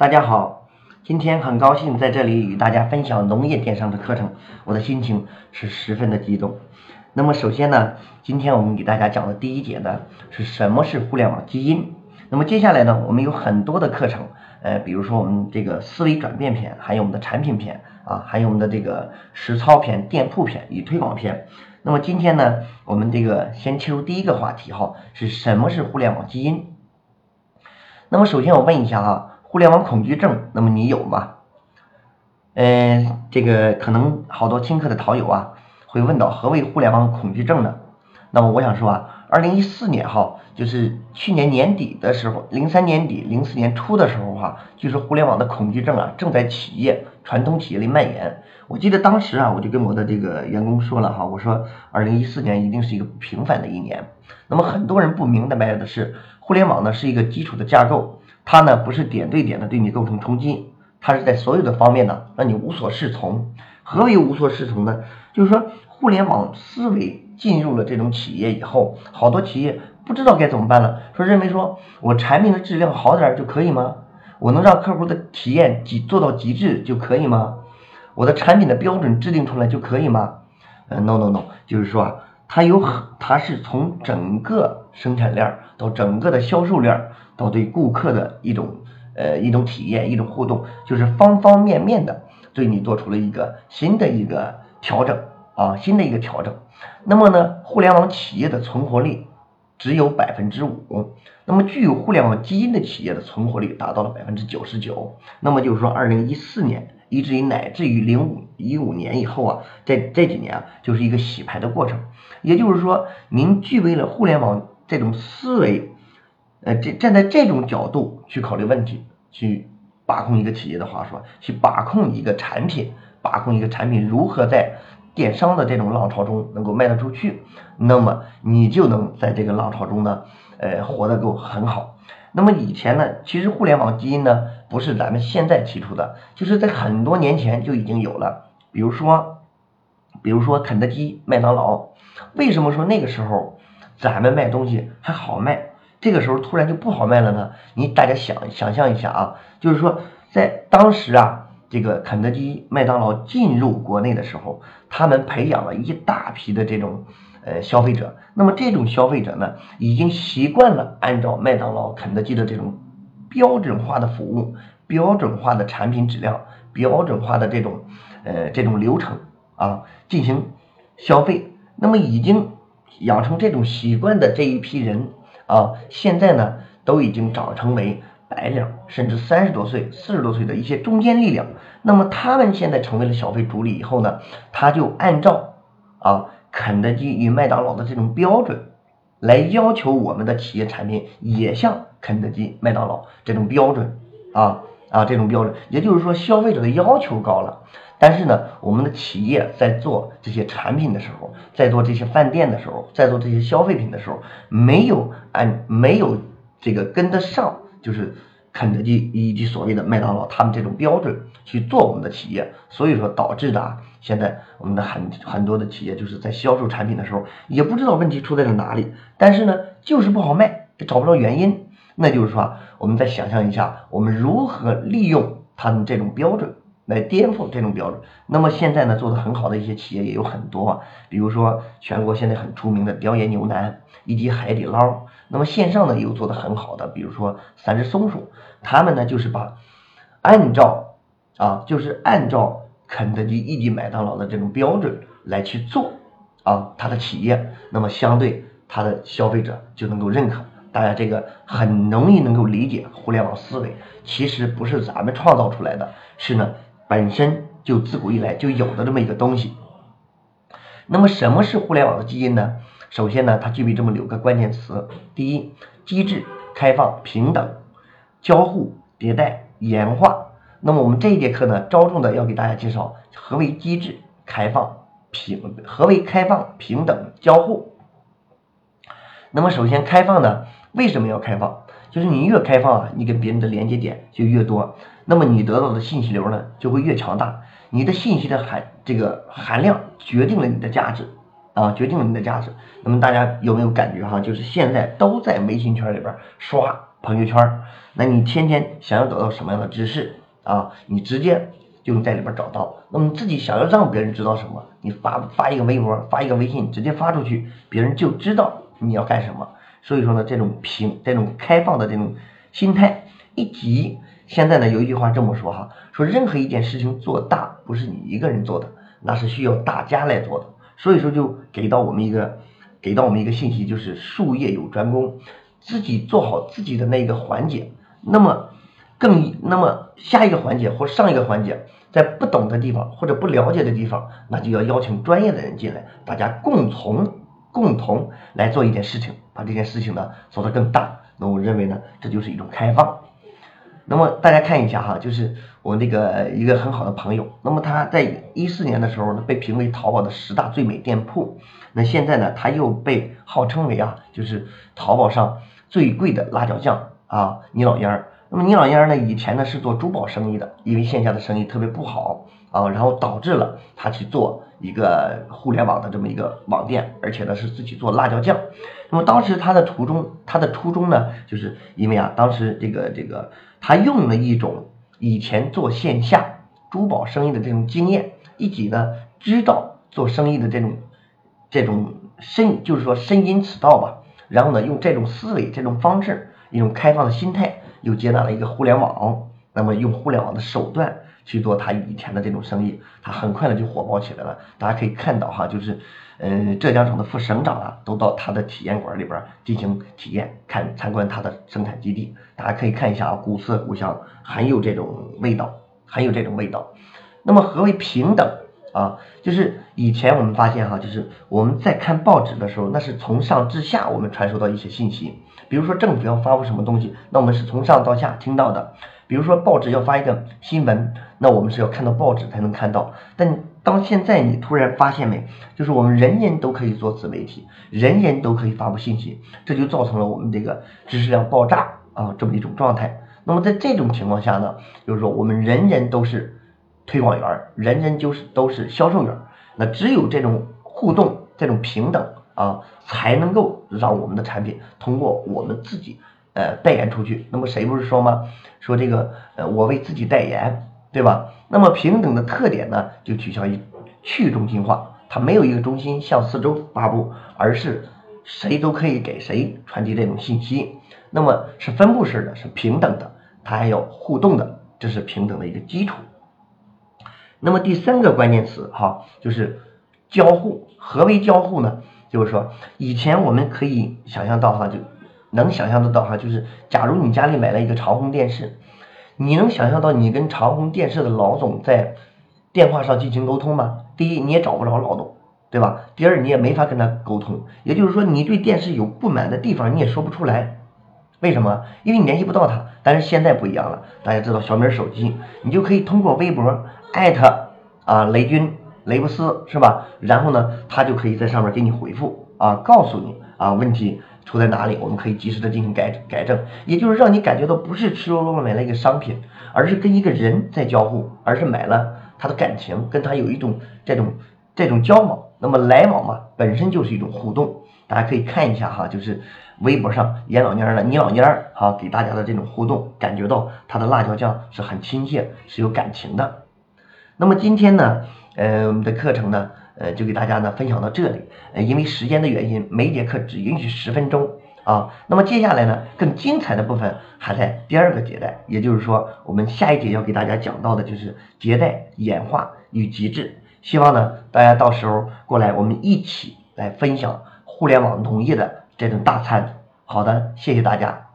大家好，今天很高兴在这里与大家分享农业电商的课程，我的心情是十分的激动。那么首先呢，今天我们给大家讲的第一节呢是什么是互联网基因。那么接下来呢，我们有很多的课程，呃，比如说我们这个思维转变篇，还有我们的产品篇啊，还有我们的这个实操篇、店铺篇与推广篇。那么今天呢，我们这个先切入第一个话题哈，是什么是互联网基因？那么首先我问一下啊。互联网恐惧症，那么你有吗？嗯，这个可能好多听课的淘友啊，会问到何为互联网恐惧症呢？那么我想说啊，二零一四年哈，就是去年年底的时候，零三年底、零四年初的时候哈，就是互联网的恐惧症啊，正在企业、传统企业里蔓延。我记得当时啊，我就跟我的这个员工说了哈，我说二零一四年一定是一个不平凡的一年。那么很多人不明白的是，互联网呢是一个基础的架构。它呢不是点对点的对你构成冲击，它是在所有的方面呢让你无所适从。何为无所适从呢？就是说互联网思维进入了这种企业以后，好多企业不知道该怎么办了，说认为说我产品的质量好点就可以吗？我能让客户的体验极做到极致就可以吗？我的产品的标准制定出来就可以吗？嗯，no no no，就是说啊，它有它是从整个生产链到整个的销售链。到对顾客的一种呃一种体验一种互动，就是方方面面的对你做出了一个新的一个调整啊新的一个调整。那么呢，互联网企业的存活率只有百分之五，那么具有互联网基因的企业的存活率达到了百分之九十九。那么就是说，二零一四年以至于乃至于零五一五年以后啊，这这几年啊，就是一个洗牌的过程。也就是说，您具备了互联网这种思维。呃，这站在这种角度去考虑问题，去把控一个企业的话说，去把控一个产品，把控一个产品如何在电商的这种浪潮中能够卖得出去，那么你就能在这个浪潮中呢，呃，活得够很好。那么以前呢，其实互联网基因呢，不是咱们现在提出的，就是在很多年前就已经有了。比如说，比如说肯德基、麦当劳，为什么说那个时候咱们卖东西还好卖？这个时候突然就不好卖了呢？你大家想想象一下啊，就是说在当时啊，这个肯德基、麦当劳进入国内的时候，他们培养了一大批的这种呃消费者。那么这种消费者呢，已经习惯了按照麦当劳、肯德基的这种标准化的服务、标准化的产品质量、标准化的这种呃这种流程啊进行消费。那么已经养成这种习惯的这一批人。啊，现在呢都已经长成为白领，甚至三十多岁、四十多岁的一些中坚力量。那么他们现在成为了消费主力以后呢，他就按照啊肯德基与麦当劳的这种标准来要求我们的企业产品也像肯德基、麦当劳这种标准啊啊这种标准。也就是说，消费者的要求高了。但是呢，我们的企业在做这些产品的时候，在做这些饭店的时候，在做这些消费品的时候，没有按没有这个跟得上，就是肯德基以及所谓的麦当劳他们这种标准去做我们的企业，所以说导致的啊现在我们的很很多的企业就是在销售产品的时候也不知道问题出在了哪里，但是呢就是不好卖，也找不着原因。那就是说，我们再想象一下，我们如何利用他们这种标准。来颠覆这种标准。那么现在呢，做的很好的一些企业也有很多，比如说全国现在很出名的雕爷牛腩以及海底捞。那么线上呢，也有做的很好的，比如说三只松鼠，他们呢就是把按照啊，就是按照肯德基以及麦当劳的这种标准来去做啊，他的企业，那么相对他的消费者就能够认可。大家这个很容易能够理解，互联网思维其实不是咱们创造出来的，是呢。本身就自古以来就有的这么一个东西。那么什么是互联网的基因呢？首先呢，它具备这么六个关键词：第一，机制、开放、平等、交互、迭代、演化。那么我们这一节课呢，着重的要给大家介绍何为机制、开放、平何为开放、平等、交互。那么首先开放呢，为什么要开放？就是你越开放啊，你跟别人的连接点就越多，那么你得到的信息流呢就会越强大。你的信息的含这个含量决定了你的价值啊，决定了你的价值。那么大家有没有感觉哈？就是现在都在微信圈里边刷朋友圈，那你天天想要得到什么样的知识啊？你直接就能在里边找到。那么自己想要让别人知道什么，你发发一个微博，发一个微信，直接发出去，别人就知道你要干什么。所以说呢，这种平、这种开放的这种心态，以及现在呢有一句话这么说哈，说任何一件事情做大不是你一个人做的，那是需要大家来做的。所以说就给到我们一个，给到我们一个信息，就是术业有专攻，自己做好自己的那一个环节，那么更那么下一个环节或上一个环节，在不懂的地方或者不了解的地方，那就要邀请专业的人进来，大家共同共同来做一件事情。把这件事情呢做得更大，那我认为呢，这就是一种开放。那么大家看一下哈，就是我那个一个很好的朋友，那么他在一四年的时候呢，被评为淘宝的十大最美店铺。那现在呢，他又被号称为啊，就是淘宝上最贵的辣椒酱啊，倪老烟儿。那么倪老烟儿呢，以前呢是做珠宝生意的，因为线下的生意特别不好啊，然后导致了他去做。一个互联网的这么一个网店，而且呢是自己做辣椒酱。那么当时他的初衷，他的初衷呢，就是因为啊，当时这个这个他用了一种以前做线下珠宝生意的这种经验，以及呢知道做生意的这种这种深，就是说深因此道吧。然后呢，用这种思维、这种方式、一种开放的心态，又接纳了一个互联网，那么用互联网的手段。去做他以前的这种生意，他很快的就火爆起来了。大家可以看到哈，就是，嗯，浙江省的副省长啊，都到他的体验馆里边进行体验，看参观他的生产基地。大家可以看一下啊，古色古香，很有这种味道，很有这种味道。那么何为平等啊？就是以前我们发现哈，就是我们在看报纸的时候，那是从上至下我们传输到一些信息。比如说政府要发布什么东西，那我们是从上到下听到的。比如说报纸要发一个新闻，那我们是要看到报纸才能看到。但当现在你突然发现没，就是我们人人都可以做自媒体，人人都可以发布信息，这就造成了我们这个知识量爆炸啊这么一种状态。那么在这种情况下呢，就是说我们人人都是推广员，人人就是都是销售员。那只有这种互动、这种平等啊，才能够让我们的产品通过我们自己。呃，代言出去，那么谁不是说吗？说这个呃，我为自己代言，对吧？那么平等的特点呢，就取消于去中心化，它没有一个中心向四周发布，而是谁都可以给谁传递这种信息。那么是分布式的，是平等的，它还有互动的，这是平等的一个基础。那么第三个关键词哈，就是交互。何为交互呢？就是说以前我们可以想象到哈，就。能想象得到哈，就是假如你家里买了一个长虹电视，你能想象到你跟长虹电视的老总在电话上进行沟通吗？第一，你也找不着老总，对吧？第二，你也没法跟他沟通。也就是说，你对电视有不满的地方，你也说不出来。为什么？因为你联系不到他。但是现在不一样了，大家知道小米手机，你就可以通过微博艾特啊雷军雷布斯是吧？然后呢，他就可以在上面给你回复啊，告诉你啊问题。出在哪里？我们可以及时的进行改改正，也就是让你感觉到不是赤裸裸的买了一个商品，而是跟一个人在交互，而是买了他的感情，跟他有一种这种这种交往。那么来往嘛，本身就是一种互动。大家可以看一下哈，就是微博上严老蔫儿的倪老蔫儿哈，给大家的这种互动，感觉到他的辣椒酱是很亲切，是有感情的。那么今天呢，呃，我们的课程呢。呃，就给大家呢分享到这里。呃，因为时间的原因，每节课只允许十分钟啊。那么接下来呢，更精彩的部分还在第二个节代，也就是说，我们下一节要给大家讲到的就是节代演化与极致。希望呢，大家到时候过来，我们一起来分享互联网农业的这顿大餐。好的，谢谢大家。